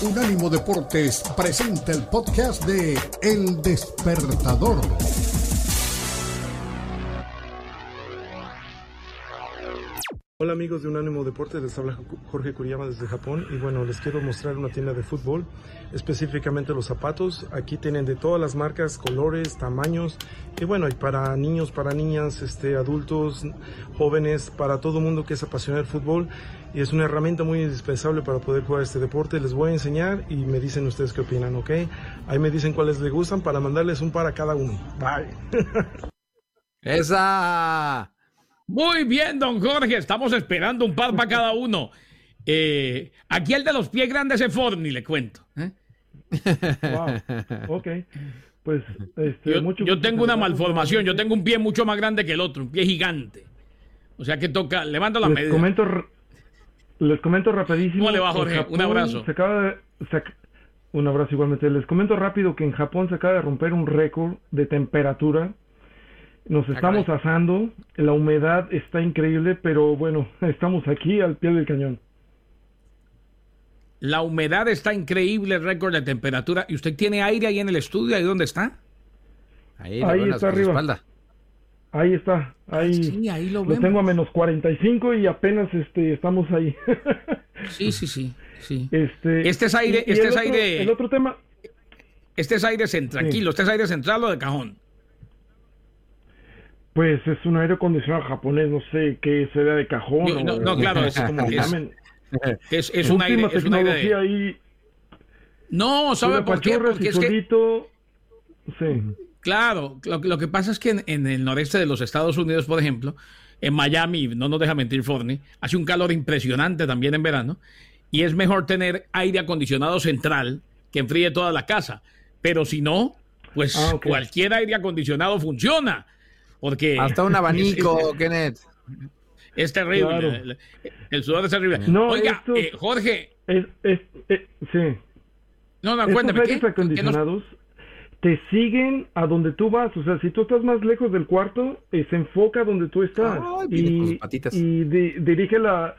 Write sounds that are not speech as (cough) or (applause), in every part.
Unánimo Deportes presenta el podcast de El Despertador. Hola amigos de Unánimo Deportes, les habla Jorge Kuriyama desde Japón y bueno, les quiero mostrar una tienda de fútbol, específicamente los zapatos. Aquí tienen de todas las marcas, colores, tamaños y bueno, hay para niños, para niñas, este, adultos, jóvenes, para todo mundo que es apasionado del fútbol y es una herramienta muy indispensable para poder jugar este deporte. Les voy a enseñar y me dicen ustedes qué opinan, ¿ok? Ahí me dicen cuáles les gustan para mandarles un par a cada uno. Bye. (laughs) Esa. Muy bien, don Jorge. Estamos esperando un par para cada uno. Eh, aquí el de los pies grandes es Forni, le cuento. ¿eh? Wow. Ok. Pues este, Yo, mucho yo tengo una malformación. Yo tengo un pie mucho más grande que el otro, un pie gigante. O sea que toca, levanta la Les medida. comento, les comento rapidísimo. ¿Cómo le va, Jorge? Un abrazo. se acaba de- se ac- un abrazo igualmente. Les comento rápido que en Japón se acaba de romper un récord de temperatura. Nos Ah, estamos asando, la humedad está increíble, pero bueno, (laughs) estamos aquí al pie del cañón. La humedad está increíble, el récord de temperatura. ¿Y usted tiene aire ahí en el estudio? ¿Ahí dónde está? Ahí, Ahí está la- la arriba. espalda. Ahí está, ahí Sí, ahí lo lo tengo a menos 45 y apenas este estamos ahí. (laughs) Sí, sí, sí. sí. este, Este es aire- y- y este el es otro- aire- El otro tema, Este es aire central, Sí. tranquilo. Este es aire central o de cajón. Pues es un aire acondicionado japonés, no sé qué será de cajón. Yo- no, o- no, claro, es- como le es-. Es, es (laughs) un aire. Es un aire de- tecnología ahí. No, ¿sabe por qué? Porque y es que. Sí. Claro, lo, lo que pasa es que en, en el noreste de los Estados Unidos, por ejemplo, en Miami, no nos deja mentir Forney, hace un calor impresionante también en verano, y es mejor tener aire acondicionado central que enfríe toda la casa. Pero si no, pues Ah, cualquier aire acondicionado funciona. Porque Hasta un abanico, es, (laughs) Kenneth. es terrible. Claro. El, el sudor es terrible. No, Oiga, esto- eh, Jorge, Es, es, es- sí. no, no, Estos cuénteme. ¿qué? aires ¿Qué nos- acondicionados te siguen a donde tú vas. O sea, si tú estás más lejos del cuarto, eh, se enfoca donde tú estás. Ay, con sus patitas. y di- dirige la,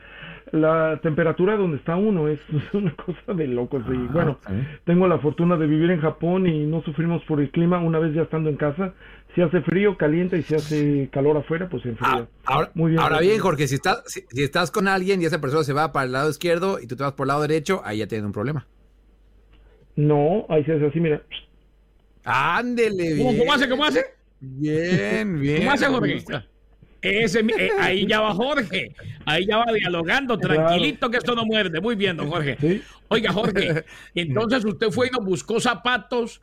la temperatura donde está uno. Es, (laughs) es una cosa de locos. y Ah, bueno, sí. tengo la fortuna de vivir en Japón y no sufrimos por el clima una vez ya estando en casa. Si hace frío, calienta y si hace calor afuera, pues se enfría. Ah, ahora, Muy bien, ahora Jorge. bien, Jorge, si estás, si, si estás con alguien y esa persona se va para el lado izquierdo y tú te vas por el lado derecho, ahí ya tienen un problema. No, ahí se hace así, mira. Ándele, bien. ¿Cómo, cómo hace? ¿Cómo hace? Bien, bien. ¿Cómo hace Jorge? Ese, eh, ahí ya va Jorge. Ahí ya va dialogando, tranquilito que esto no muerde. Muy bien, don Jorge. Sí. Oiga, Jorge, (laughs) entonces usted fue y nos buscó zapatos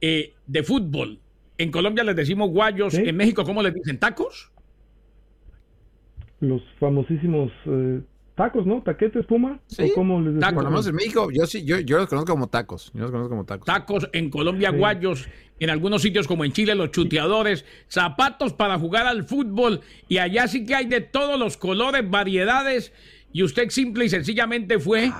eh, de fútbol. En Colombia les decimos guayos. Sí. En México, ¿cómo les dicen? ¿Tacos? Los famosísimos eh, tacos, ¿no? ¿Taquetes, Puma? Sí, ¿O cómo les lo menos en México, yo sí, yo, yo los conozco como tacos. Yo los conozco como tacos. Tacos en Colombia, Sí. guayos. En algunos sitios como en Chile, los chuteadores. Zapatos para jugar al fútbol. Y allá sí que hay de todos los colores, variedades. Y usted simple y sencillamente fue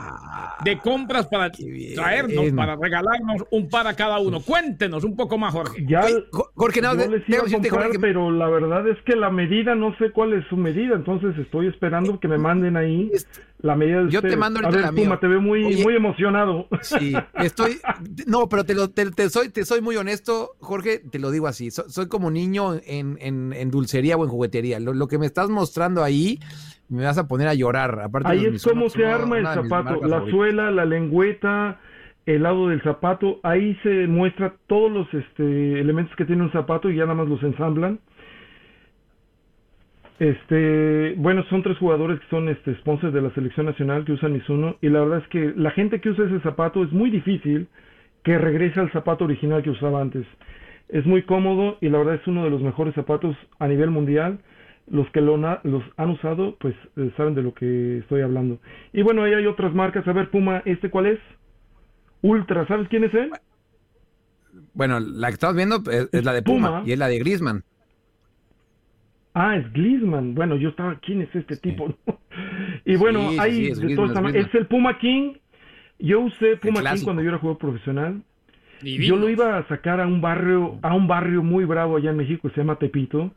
de compras para traernos, para regalarnos un par a cada uno. Cuéntenos un poco más, Jorge. Ya Oye, Jo- Jorge, no, yo de- les iba a comprar, Jorge, pero la verdad es que la medida, no sé cuál es su medida, entonces estoy esperando que me manden ahí la medida de Yo te ustedes. mando A ahorita ver, la mía. Puma, te veo muy, Oye. muy emocionado. Sí, estoy. No, pero te, lo, te, te soy, te soy muy honesto, Jorge, te lo digo así. So- soy como niño en, en, en dulcería o en juguetería. Lo, lo que me estás mostrando ahí, me vas a poner a llorar. Aparte Ahí es son se arma el zapato, la favoritas. suela, la lengüeta, el lado del zapato, ahí se muestra todos los este, elementos que tiene un zapato y ya nada más los ensamblan. Este, bueno, son tres jugadores que son este sponsors de la selección nacional que usan Mizuno y la verdad es que la gente que usa ese zapato es muy difícil que regrese al zapato original que usaba antes. Es muy cómodo y la verdad es uno de los mejores zapatos a nivel mundial. Los que lo los han usado, pues eh, saben de lo que estoy hablando. Y bueno, ahí hay otras marcas. A ver, Puma, ¿este cuál es? Ultra, ¿sabes quién es él? Bueno, la que estamos viendo es, es la de Puma, Puma. y es la de Griezmann. Ah, es Glisman. Bueno, yo estaba, ¿quién es este tipo? (laughs) y bueno, Sí, hay sí, es de Griezmann, todas es es el Puma King. Yo usé Puma King cuando yo era jugador profesional. Divino. Yo lo iba a sacar a un barrio, a un barrio muy bravo allá en México, se llama Tepito.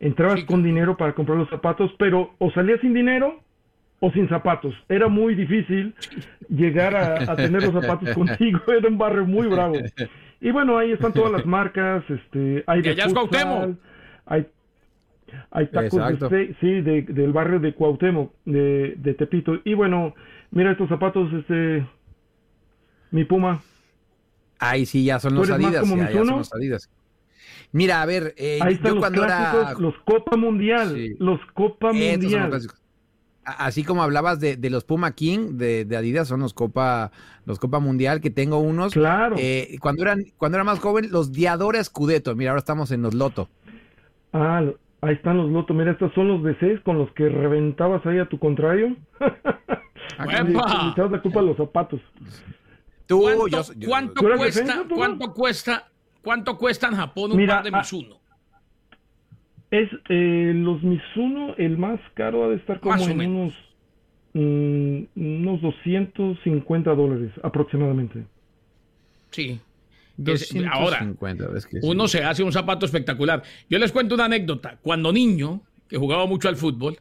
Entrabas Sí, con dinero para comprar los zapatos, pero o salías sin dinero o sin zapatos. Era muy difícil (laughs) llegar a, tener los zapatos (laughs) contigo, era un barrio muy bravo. Y bueno, ahí están todas las marcas, este, hay de futsal, hay, hay tacos de sí, del barrio de Cuauhtémoc, de, de Tepito. Y bueno, mira estos zapatos, este, mi Puma. Ay, sí, ya son los Adidas. Ya, son los Adidas. Mira, a ver, eh, Ahí están los cuando era... los Copa Mundial, los Copa Mundial. Así como hablabas de, los Puma King de, Adidas, son los Copa, los Copa Mundial, que tengo unos. Claro. Eh, cuando, eran, cuando era más joven, los Diadora Scudetto. Mira, ahora estamos en los Loto. Ah, ahí están los Loto. Mira, estos son los de seis con los que reventabas ahí a tu contrario. (laughs) echabas la culpa a los zapatos. ¿Cuánto, cuesta, ¿Cuánto cuesta ¿Cuánto cuesta en Japón un par de ah, Mizuno? Es eh, los Mizuno, el más caro ha de estar como en unos, mm, unos 250 dólares aproximadamente. Sí. Ahora, uno se hace un zapato espectacular. Yo les cuento una anécdota. Cuando niño, que jugaba mucho al fútbol,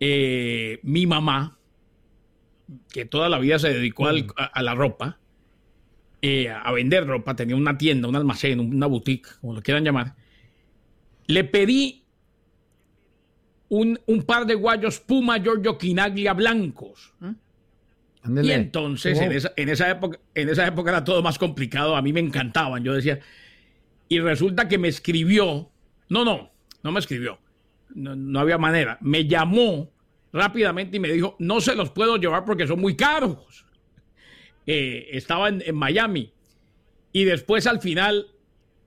eh, mi mamá, que toda la vida se dedicó mm. a la ropa, eh, a vender ropa, tenía una tienda, un almacén, una boutique, como lo quieran llamar, le pedí un, par de guayos Puma Giorgio Quinaglia blancos. ¿eh? Y entonces, en, esa, en, esa época, en esa época era todo más complicado, a mí me encantaban, yo decía, y resulta que me escribió, no, no, no me escribió, no, había manera, me llamó rápidamente y me dijo, no se los puedo llevar porque son muy caros. Eh, estaba en, Miami. Y después al final,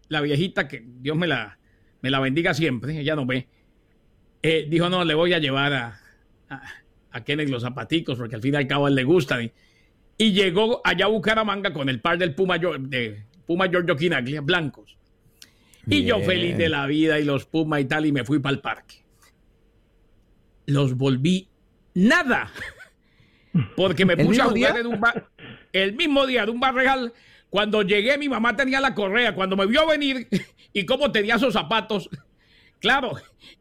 la viejita, que Dios me la, me la bendiga siempre, ella no ve, eh, dijo, no, le voy a llevar a, a, Kenneth los zapaticos, porque al fin y al cabo a él le gustan. Y, llegó allá a Bucaramanga con el par del Puma, de Puma Giorgio Quinaglia, blancos. Y yo feliz de la vida y los Puma y tal, y me fui para el parque. Los volví nada. (laughs) Porque me puse a jugar en un bar el mismo día de un barregal. Cuando llegué, mi mamá tenía la correa. Cuando me vio venir (laughs) y cómo tenía esos zapatos, claro,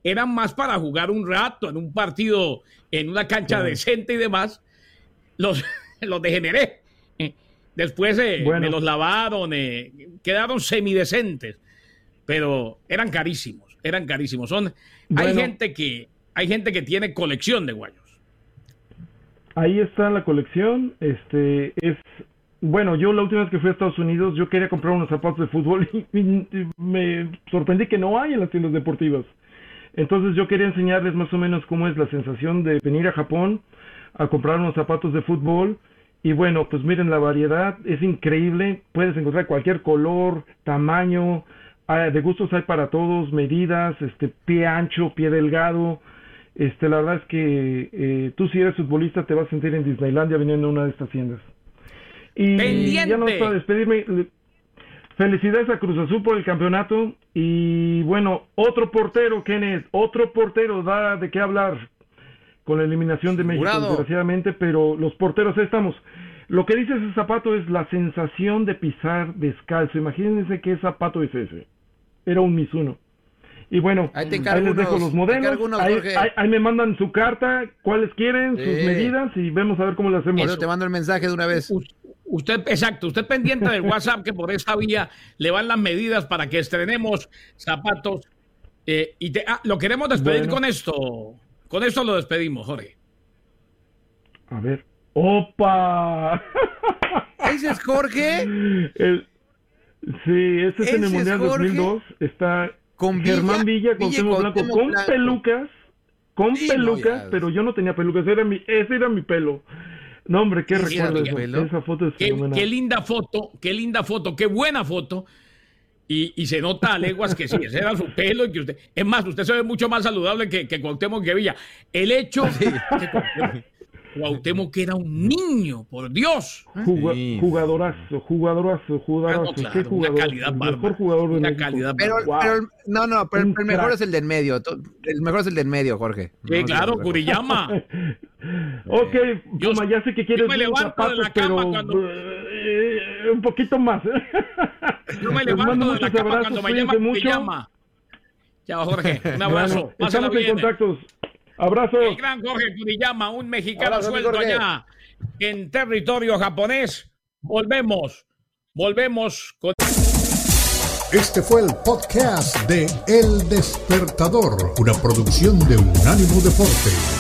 eran más para jugar un rato en un partido, en una cancha decente y demás. Los, (laughs) los degeneré. Después eh, me los lavaron, eh, quedaron semidecentes, pero eran carísimos, eran carísimos. Son, hay gente que hay gente que tiene colección de guayos. Ahí está la colección. Este es bueno, yo la última vez que fui a Estados Unidos, yo quería comprar unos zapatos de fútbol (laughs) y, me sorprendí que no hay en las tiendas deportivas. Entonces yo quería enseñarles más o menos cómo es la sensación de venir a Japón a comprar unos zapatos de fútbol. Y bueno, pues miren la variedad, es increíble. Puedes encontrar cualquier color, tamaño, de gustos hay para todos, medidas, este pie ancho, pie delgado, este, la verdad es que eh, tú si eres futbolista te vas a sentir en Disneylandia viniendo a una de estas tiendas. Y ya no para despedirme, felicidades a Cruz Azul por el campeonato y bueno, otro portero, Kenneth, otro portero da de qué hablar con la eliminación de México, desgraciadamente, pero los porteros estamos. Lo que dice ese zapato es la sensación de pisar descalzo. Imagínense qué zapato es ese. Era un Mizuno. Y bueno, ahí, les dejo los modelos. ahí, me mandan su carta, cuáles quieren, sus medidas y vemos a ver cómo lo hacemos. Eso te mando el mensaje de una vez. Usted, exacto, usted pendiente del WhatsApp que por esta vía le van las medidas para que estrenemos zapatos. Eh, y ah, lo queremos despedir con esto. Con esto lo despedimos, Jorge. A ver. ¡Opa! ¿Ese es Jorge? sí, ese es en el Mundial 2002. Está con Germán Villa, con Temo Blanco, con pelucas, con pelucas, pero yo no tenía pelucas, era mi, ese era mi pelo. No, hombre, qué recuerdo esa foto es qué, qué, linda foto, qué linda foto, qué buena foto. Y, y se nota a leguas que sí, (laughs) ese era su pelo y que usted, es más, usted se ve mucho más saludable que, que Cuauhtémoc que Villa. El hecho Cuauhtémoc que era un niño, por Dios. Jugadorazo, jugadorazo, jugadorazo. ¿Qué jugador? Una calidad mejor jugador de una calidad pero, no, no, pero el mejor es el del medio. El mejor es el del medio, Jorge. Sí, claro, Kuriyama. (laughs) (laughs) Ok, eh, yo, Puma, ya sé que quieres yo me levanto zapatos, de la cama pero, cuando... Eh, un poquito más. (laughs) Yo me levanto de la cama abrazos, cuando me llama, mucho. Me llama. Chao, Jorge. Un (laughs) abrazo. Bueno, estamos bien. en contactos. Abrazos. El gran Jorge Kuriyama, un mexicano abrazo, suelto allá en territorio japonés. Volvemos. Volvemos con... Este fue el podcast de El Despertador, una producción de Unánimo Deporte.